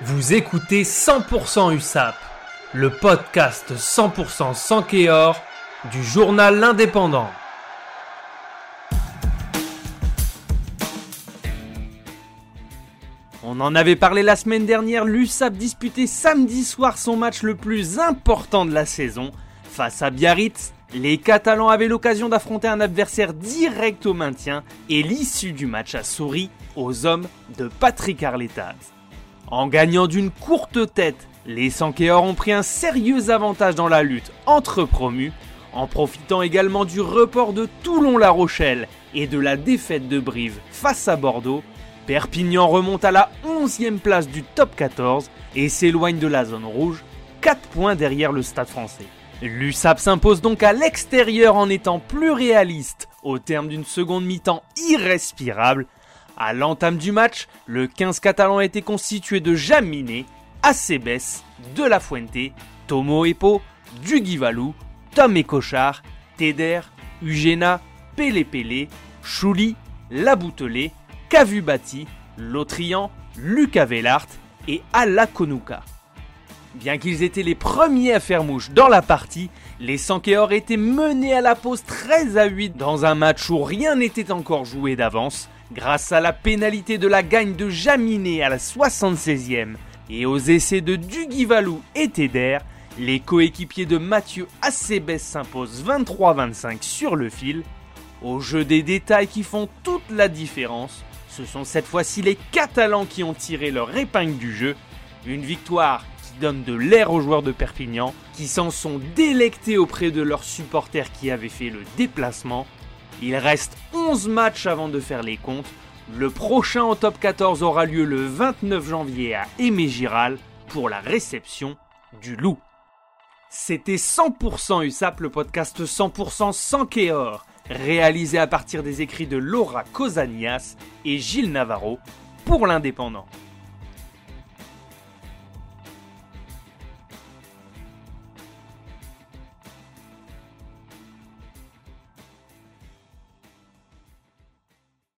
Vous écoutez 100% USAP, le podcast 100% sans Kéor du journal L'Indépendant. On en avait parlé la semaine dernière, l'USAP disputait samedi soir son match le plus important de la saison. Face à Biarritz, les Catalans avaient l'occasion d'affronter un adversaire direct au maintien et l'issue du match a souri aux hommes de Patrick Arletaz. En gagnant d'une courte tête, les Sankéors ont pris un sérieux avantage dans la lutte entre promus, en profitant également du report de Toulon-La Rochelle et de la défaite de Brive face à Bordeaux. Perpignan remonte à la 11e place du top 14 et s'éloigne de la zone rouge, 4 points derrière le stade français. L'USAP s'impose donc à l'extérieur en étant plus réaliste au terme d'une seconde mi-temps irrespirable à l'entame du match, le 15 catalan a été constitué de Jaminé, Acebes, De La Fuente, Tomo Epo, Dugivalou, Tom Cochard, Teder, Ugena, Pele Pele, Chouli, Laboutelé, Kavubati, Lotrian, Lucas Vellart et Alakonuka. Bien qu'ils étaient les premiers à faire mouche dans la partie, les Sankeor étaient menés à la pause 13 à 8 dans un match où rien n'était encore joué d'avance grâce à la pénalité de la gagne de Jaminé à la 76e et aux essais de Dugivalou et Teder, les coéquipiers de Mathieu Acebes s'imposent 23-25 sur le fil. Au jeu des détails qui font toute la différence, ce sont cette fois-ci les Catalans qui ont tiré leur épingle du jeu. Une victoire donne de l'air aux joueurs de Perpignan, qui s'en sont délectés auprès de leurs supporters qui avaient fait le déplacement il reste 11 matchs avant de faire les comptes. Le prochain en top 14 aura lieu le 29 janvier à Aimé Giral pour la réception du loup. C'était 100% USAP, le podcast 100% sans Kéor, réalisé à partir des écrits de Laura Cosanias et Gilles Navarro pour l'Indépendant.